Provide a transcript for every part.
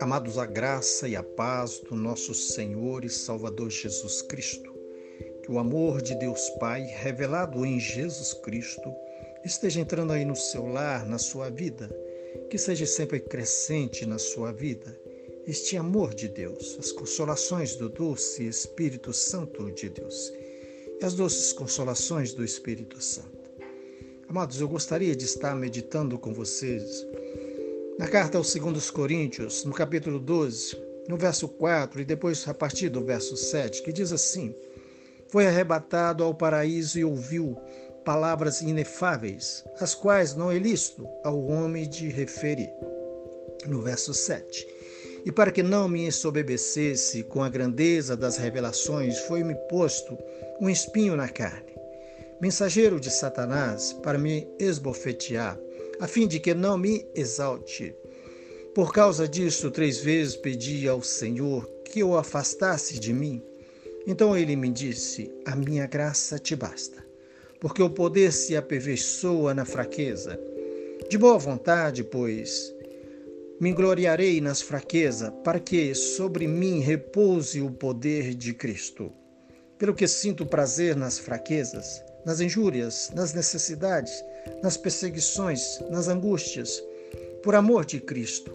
Amados, a graça e a paz do nosso Senhor e Salvador Jesus Cristo. Que o amor de Deus Pai, revelado em Jesus Cristo, esteja entrando aí no seu lar, na sua vida. Que seja sempre crescente na sua vida. Este amor de Deus, as consolações do doce Espírito Santo de Deus e as doces consolações do Espírito Santo. Amados, eu gostaria de estar meditando com vocês na carta aos 2 Coríntios, no capítulo 12, no verso 4 e depois a partir do verso 7, que diz assim: Foi arrebatado ao paraíso e ouviu palavras inefáveis, as quais não é lícito ao homem de referir. No verso 7. E para que não me ensoberbecesse com a grandeza das revelações, foi-me posto um espinho na carne, mensageiro de Satanás, para me esbofetear a fim de que não me exalte. Por causa disso, três vezes pedi ao Senhor que o afastasse de mim. Então ele me disse: A minha graça te basta, porque o poder se aperfeiçoa na fraqueza. De boa vontade, pois, me gloriarei nas fraquezas, para que sobre mim repouse o poder de Cristo. Pelo que sinto prazer nas fraquezas, nas injúrias, nas necessidades, nas perseguições, nas angústias, por amor de Cristo.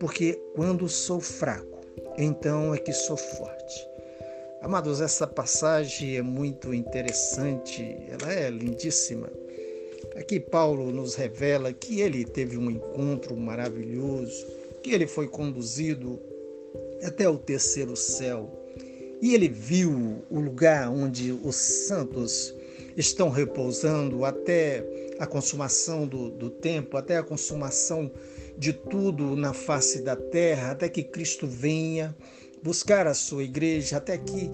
Porque quando sou fraco, então é que sou forte. Amados, essa passagem é muito interessante, ela é lindíssima. Aqui Paulo nos revela que ele teve um encontro maravilhoso, que ele foi conduzido até o terceiro céu. E ele viu o lugar onde os santos estão repousando até a consumação do, do tempo, até a consumação de tudo na face da terra, até que Cristo venha buscar a sua igreja, até que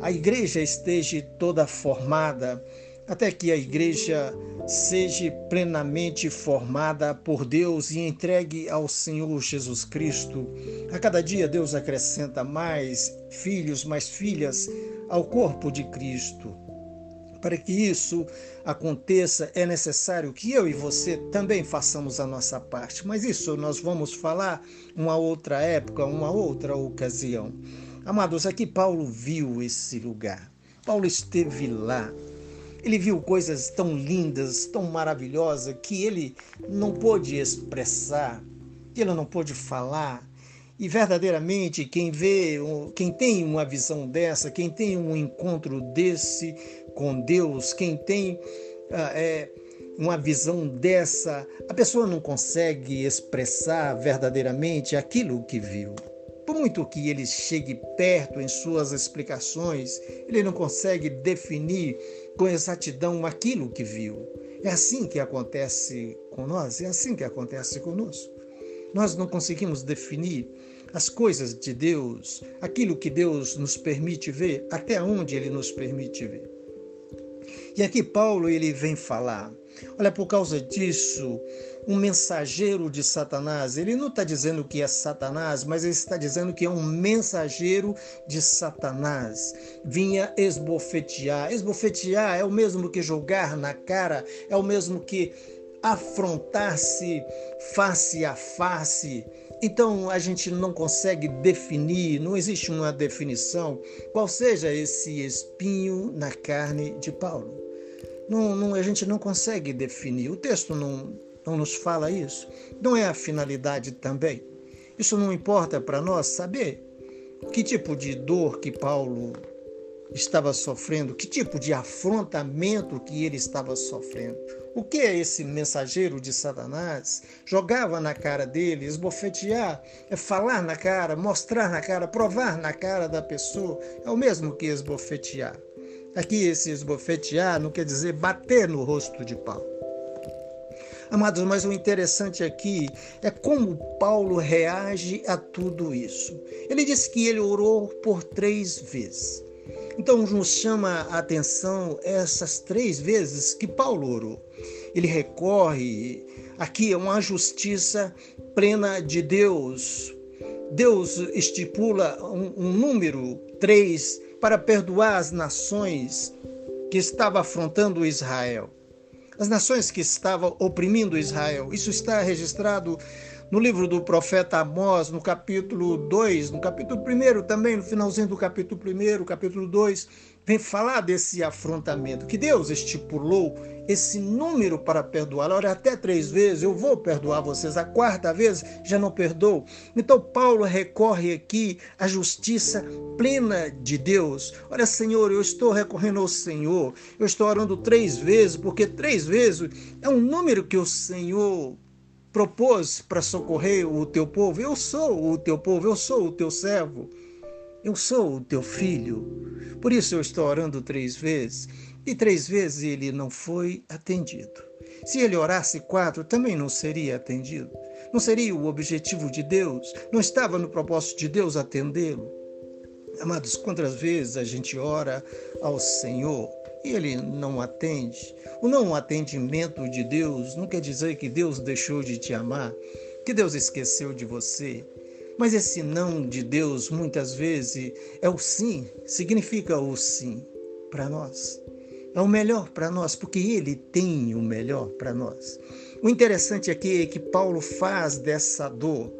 a igreja esteja toda formada, até que a igreja seja plenamente formada por Deus e entregue ao Senhor Jesus Cristo. A cada dia Deus acrescenta mais filhos, mais filhas ao corpo de Cristo. Para que isso aconteça, é necessário que eu e você também façamos a nossa parte. Mas isso nós vamos falar uma outra época, uma outra ocasião. Amados, aqui Paulo viu esse lugar. Paulo esteve lá. Ele viu coisas tão lindas, tão maravilhosas, que ele não pôde expressar, que ele não pôde falar. E verdadeiramente, quem vê, quem tem uma visão dessa, quem tem um encontro desse, com Deus, quem tem ah, é, uma visão dessa, a pessoa não consegue expressar verdadeiramente aquilo que viu. Por muito que ele chegue perto em suas explicações, ele não consegue definir com exatidão aquilo que viu. É assim que acontece com nós, é assim que acontece conosco. Nós não conseguimos definir as coisas de Deus, aquilo que Deus nos permite ver, até onde ele nos permite ver. E aqui Paulo ele vem falar. Olha, por causa disso, um mensageiro de Satanás, ele não está dizendo que é Satanás, mas ele está dizendo que é um mensageiro de Satanás. Vinha esbofetear. Esbofetear é o mesmo que jogar na cara, é o mesmo que afrontar-se face a face. Então a gente não consegue definir, não existe uma definição qual seja esse espinho na carne de Paulo. Não, não, a gente não consegue definir. O texto não, não nos fala isso. Não é a finalidade também. Isso não importa para nós saber que tipo de dor que Paulo estava sofrendo, que tipo de afrontamento que ele estava sofrendo. O que esse mensageiro de Satanás? Jogava na cara dele, esbofetear, é falar na cara, mostrar na cara, provar na cara da pessoa. É o mesmo que esbofetear. Aqui, esse esbofetear não quer dizer bater no rosto de Paulo. Amados, mas o interessante aqui é como Paulo reage a tudo isso. Ele disse que ele orou por três vezes. Então nos chama a atenção essas três vezes que Paulo orou. Ele recorre aqui a uma justiça plena de Deus. Deus estipula um, um número três para perdoar as nações que estava afrontando Israel. as nações que estavam oprimindo Israel. Isso está registrado no livro do profeta Amós, no capítulo 2, no capítulo 1 também, no finalzinho do capítulo 1, capítulo 2, vem falar desse afrontamento, que Deus estipulou esse número para perdoar. Olha, até três vezes eu vou perdoar vocês, a quarta vez já não perdoo. Então Paulo recorre aqui à justiça plena de Deus. Olha, Senhor, eu estou recorrendo ao Senhor, eu estou orando três vezes, porque três vezes é um número que o Senhor propôs para socorrer o teu povo. Eu sou o teu povo, eu sou o teu servo. Eu sou o teu filho. Por isso eu estou orando três vezes. E três vezes ele não foi atendido. Se ele orasse quatro, também não seria atendido. Não seria o objetivo de Deus. Não estava no propósito de Deus atendê-lo. Amados, quantas vezes a gente ora ao Senhor e ele não atende. O não atendimento de Deus não quer dizer que Deus deixou de te amar, que Deus esqueceu de você. Mas esse não de Deus muitas vezes é o sim, significa o sim para nós. É o melhor para nós, porque Ele tem o melhor para nós. O interessante aqui é que Paulo faz dessa dor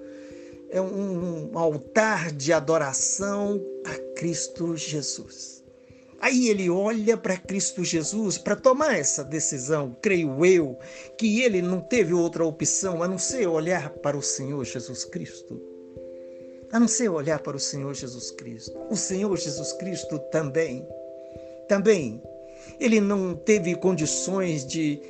é um altar de adoração a Cristo Jesus. Aí ele olha para Cristo Jesus para tomar essa decisão, creio eu, que ele não teve outra opção a não ser olhar para o Senhor Jesus Cristo. A não ser olhar para o Senhor Jesus Cristo. O Senhor Jesus Cristo também, também, ele não teve condições de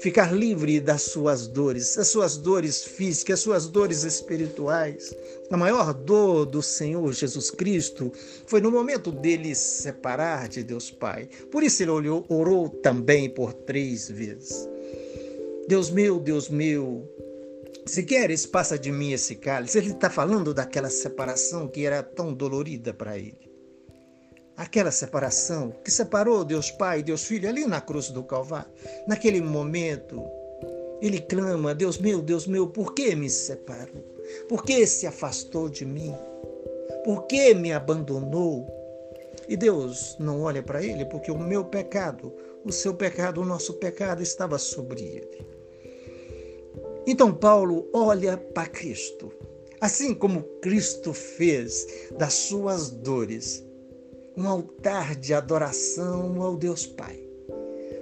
ficar livre das suas dores, as suas dores físicas, as suas dores espirituais. A maior dor do Senhor Jesus Cristo foi no momento dele se separar de Deus Pai. Por isso ele orou, orou também por três vezes. Deus meu, Deus meu, se queres, passa de mim esse cálice. Ele está falando daquela separação que era tão dolorida para ele aquela separação que separou Deus Pai e Deus Filho ali na cruz do Calvário. Naquele momento, ele clama: Deus meu, Deus meu, por que me separou? Por que se afastou de mim? Por que me abandonou? E Deus não olha para ele porque o meu pecado, o seu pecado, o nosso pecado estava sobre ele. Então Paulo olha para Cristo. Assim como Cristo fez das suas dores um altar de adoração ao Deus Pai.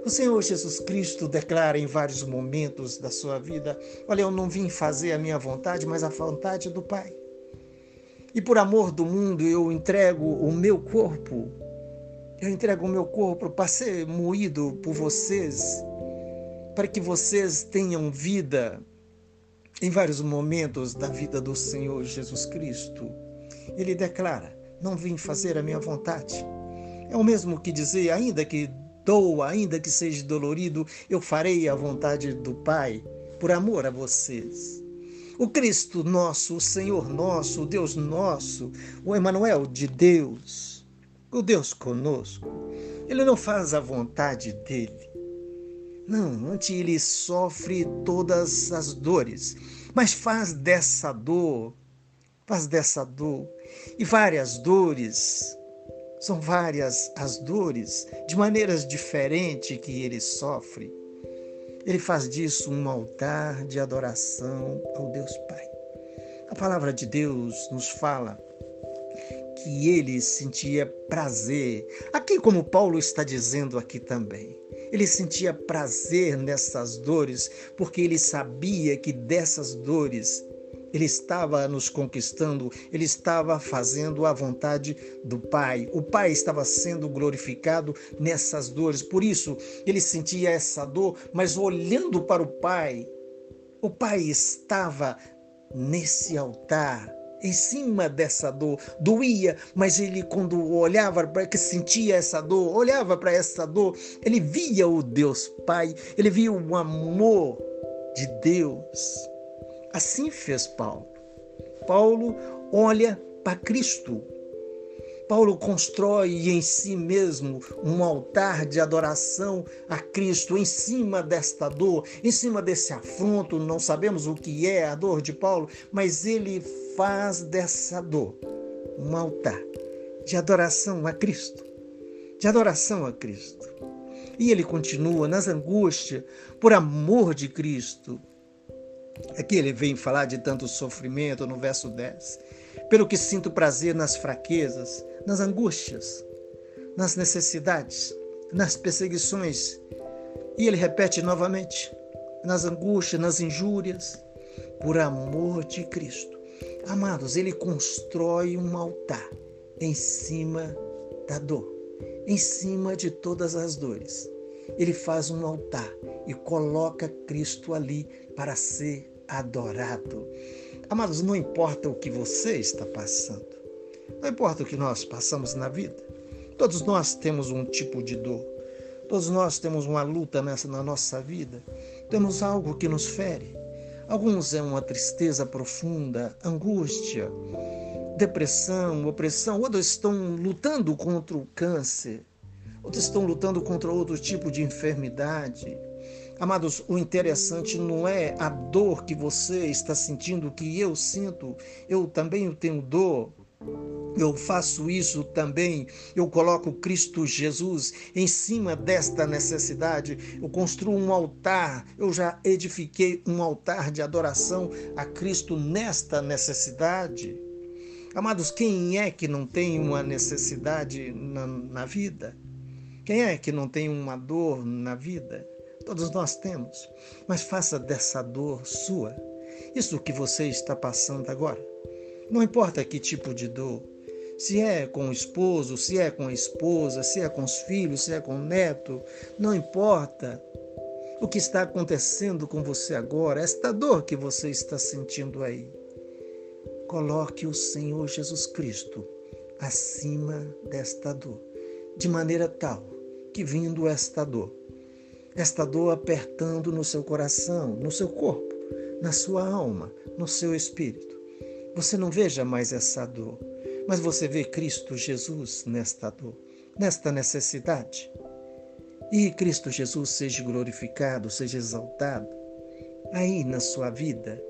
O Senhor Jesus Cristo declara em vários momentos da sua vida: Olha, eu não vim fazer a minha vontade, mas a vontade do Pai. E por amor do mundo eu entrego o meu corpo, eu entrego o meu corpo para ser moído por vocês, para que vocês tenham vida em vários momentos da vida do Senhor Jesus Cristo. Ele declara: não vim fazer a minha vontade. É o mesmo que dizer, ainda que doa, ainda que seja dolorido, eu farei a vontade do Pai, por amor a vocês. O Cristo nosso, o Senhor nosso, o Deus nosso, o Emanuel de Deus, o Deus conosco, ele não faz a vontade dele. Não, antes ele sofre todas as dores, mas faz dessa dor faz dessa dor e várias dores. São várias as dores, de maneiras diferentes que ele sofre. Ele faz disso um altar de adoração ao Deus Pai. A palavra de Deus nos fala que ele sentia prazer. Aqui, como Paulo está dizendo aqui também, ele sentia prazer nessas dores, porque ele sabia que dessas dores ele estava nos conquistando, ele estava fazendo a vontade do Pai. O Pai estava sendo glorificado nessas dores. Por isso, ele sentia essa dor, mas olhando para o Pai, o Pai estava nesse altar, em cima dessa dor. Doía, mas ele, quando olhava para que sentia essa dor, olhava para essa dor, ele via o Deus Pai, ele via o amor de Deus. Assim fez Paulo. Paulo olha para Cristo. Paulo constrói em si mesmo um altar de adoração a Cristo em cima desta dor, em cima desse afronto. Não sabemos o que é a dor de Paulo, mas ele faz dessa dor um altar de adoração a Cristo. De adoração a Cristo. E ele continua nas angústias, por amor de Cristo. Aqui ele vem falar de tanto sofrimento no verso 10. Pelo que sinto prazer nas fraquezas, nas angústias, nas necessidades, nas perseguições. E ele repete novamente: nas angústias, nas injúrias, por amor de Cristo. Amados, ele constrói um altar em cima da dor, em cima de todas as dores. Ele faz um altar e coloca Cristo ali para ser adorado. Amados, não importa o que você está passando, não importa o que nós passamos na vida, todos nós temos um tipo de dor, todos nós temos uma luta nessa na nossa vida, temos algo que nos fere. Alguns é uma tristeza profunda, angústia, depressão, opressão, outros estão lutando contra o câncer, outros estão lutando contra outro tipo de enfermidade. Amados, o interessante não é a dor que você está sentindo, que eu sinto, eu também tenho dor. Eu faço isso também. Eu coloco Cristo Jesus em cima desta necessidade. Eu construo um altar. Eu já edifiquei um altar de adoração a Cristo nesta necessidade. Amados, quem é que não tem uma necessidade na, na vida? Quem é que não tem uma dor na vida? Todos nós temos. Mas faça dessa dor sua. Isso que você está passando agora. Não importa que tipo de dor. Se é com o esposo, se é com a esposa, se é com os filhos, se é com o neto, não importa o que está acontecendo com você agora, esta dor que você está sentindo aí. Coloque o Senhor Jesus Cristo acima desta dor, de maneira tal que, vindo esta dor, esta dor apertando no seu coração, no seu corpo, na sua alma, no seu espírito, você não veja mais essa dor, mas você vê Cristo Jesus nesta dor, nesta necessidade. E Cristo Jesus seja glorificado, seja exaltado aí na sua vida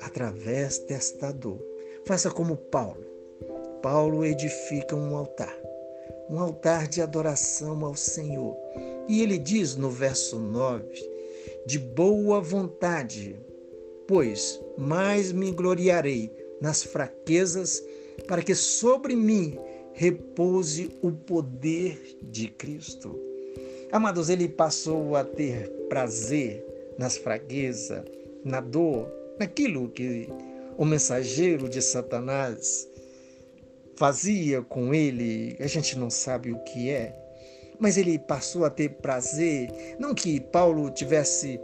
através desta dor. Faça como Paulo. Paulo edifica um altar, um altar de adoração ao Senhor. E ele diz no verso 9: de boa vontade, pois mais me gloriarei nas fraquezas, para que sobre mim repouse o poder de Cristo. Amados, ele passou a ter prazer nas fraquezas, na dor, naquilo que o mensageiro de Satanás fazia com ele, a gente não sabe o que é, mas ele passou a ter prazer. Não que Paulo tivesse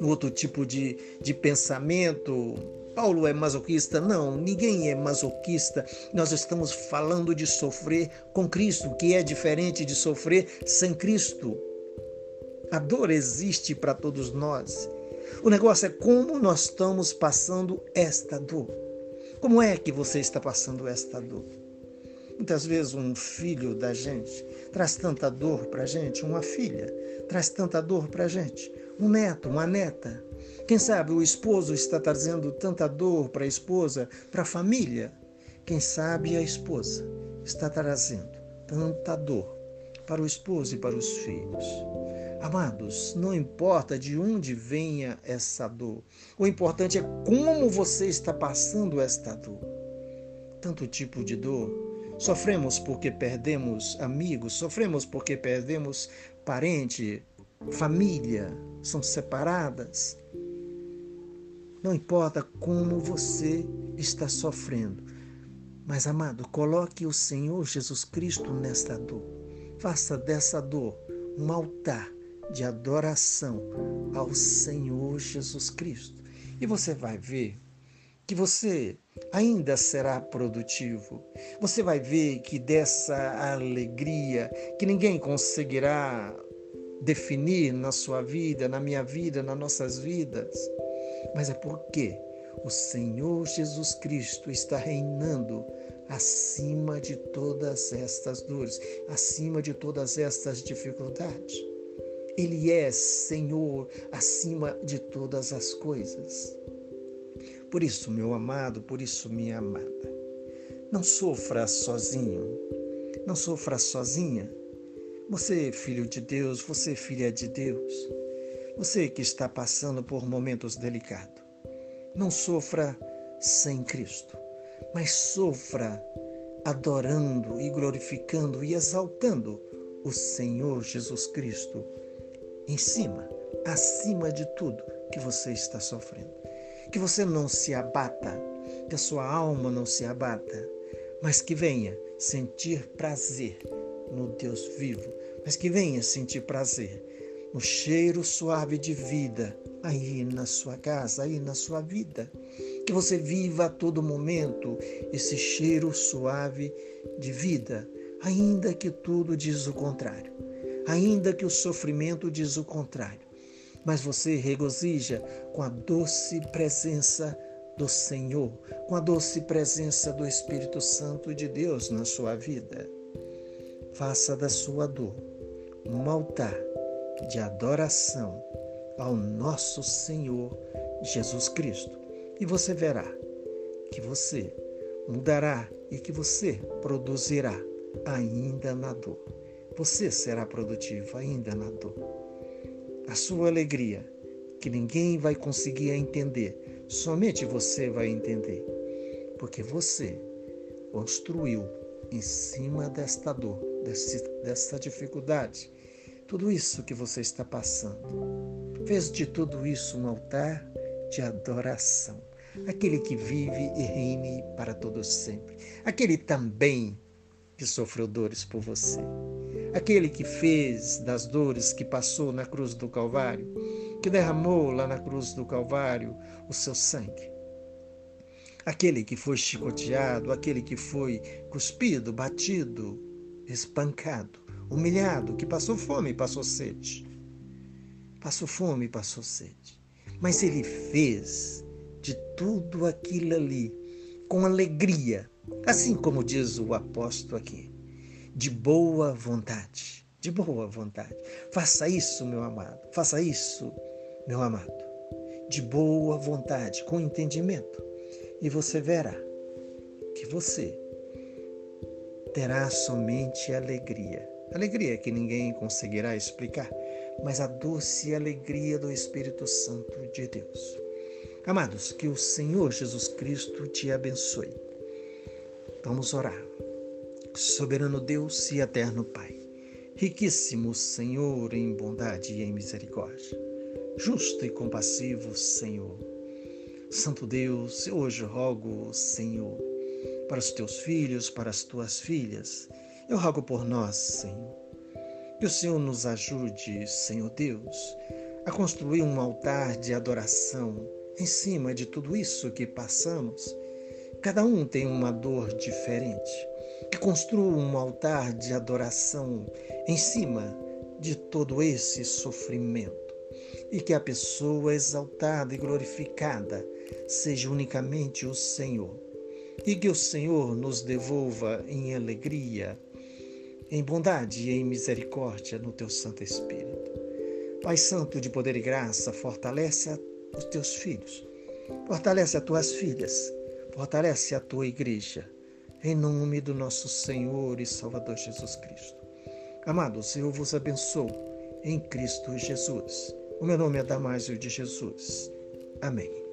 outro tipo de, de pensamento. Paulo é masoquista? Não, ninguém é masoquista. Nós estamos falando de sofrer com Cristo, que é diferente de sofrer sem Cristo. A dor existe para todos nós. O negócio é como nós estamos passando esta dor. Como é que você está passando esta dor? Muitas vezes um filho da gente traz tanta dor para gente, uma filha traz tanta dor para gente, um neto, uma neta. Quem sabe o esposo está trazendo tanta dor para a esposa, para a família. Quem sabe a esposa está trazendo tanta dor para o esposo e para os filhos. Amados, não importa de onde venha essa dor, o importante é como você está passando esta dor. Tanto tipo de dor. Sofremos porque perdemos amigos, sofremos porque perdemos parente, família, são separadas. Não importa como você está sofrendo, mas amado, coloque o Senhor Jesus Cristo nesta dor. Faça dessa dor um altar de adoração ao Senhor Jesus Cristo. E você vai ver que você ainda será produtivo. Você vai ver que dessa alegria que ninguém conseguirá definir na sua vida, na minha vida, nas nossas vidas, mas é porque o Senhor Jesus Cristo está reinando acima de todas estas dores, acima de todas estas dificuldades. Ele é Senhor acima de todas as coisas. Por isso, meu amado, por isso, minha amada, não sofra sozinho, não sofra sozinha, Você, filho de Deus, você, filha de Deus, você que está passando por momentos delicados, não sofra sem Cristo, mas sofra adorando e glorificando e exaltando o Senhor Jesus Cristo em cima, acima de tudo que você está sofrendo. Que você não se abata, que a sua alma não se abata, mas que venha sentir prazer no Deus vivo, mas que venha sentir prazer no cheiro suave de vida aí na sua casa, aí na sua vida. Que você viva a todo momento esse cheiro suave de vida, ainda que tudo diz o contrário, ainda que o sofrimento diz o contrário. Mas você regozija com a doce presença do Senhor, com a doce presença do Espírito Santo de Deus na sua vida. Faça da sua dor um altar de adoração ao nosso Senhor Jesus Cristo. E você verá que você mudará e que você produzirá ainda na dor. Você será produtivo ainda na dor. A sua alegria, que ninguém vai conseguir entender, somente você vai entender, porque você construiu em cima desta dor, desse, dessa dificuldade, tudo isso que você está passando. Fez de tudo isso um altar de adoração. Aquele que vive e reine para todos sempre. Aquele também que sofreu dores por você. Aquele que fez das dores que passou na cruz do Calvário, que derramou lá na cruz do Calvário o seu sangue. Aquele que foi chicoteado, aquele que foi cuspido, batido, espancado humilhado, que passou fome e passou sede. Passou fome e passou sede. Mas ele fez de tudo aquilo ali com alegria, assim como diz o apóstolo aqui, de boa vontade. De boa vontade. Faça isso, meu amado. Faça isso, meu amado. De boa vontade, com entendimento. E você verá que você terá somente alegria Alegria que ninguém conseguirá explicar, mas a doce alegria do Espírito Santo de Deus. Amados, que o Senhor Jesus Cristo te abençoe. Vamos orar. Soberano Deus e eterno Pai, riquíssimo Senhor em bondade e em misericórdia, justo e compassivo Senhor. Santo Deus, eu hoje rogo, Senhor, para os teus filhos, para as tuas filhas, eu rogo por nós, Senhor. Que o Senhor nos ajude, Senhor Deus, a construir um altar de adoração em cima de tudo isso que passamos. Cada um tem uma dor diferente. Que construa um altar de adoração em cima de todo esse sofrimento. E que a pessoa exaltada e glorificada seja unicamente o Senhor. E que o Senhor nos devolva em alegria em bondade e em misericórdia no teu Santo Espírito. Pai Santo de poder e graça, fortalece os teus filhos, fortalece as tuas filhas, fortalece a tua igreja, em nome do nosso Senhor e Salvador Jesus Cristo. Amados, eu vos abençoo em Cristo Jesus. O meu nome é Damásio de Jesus. Amém.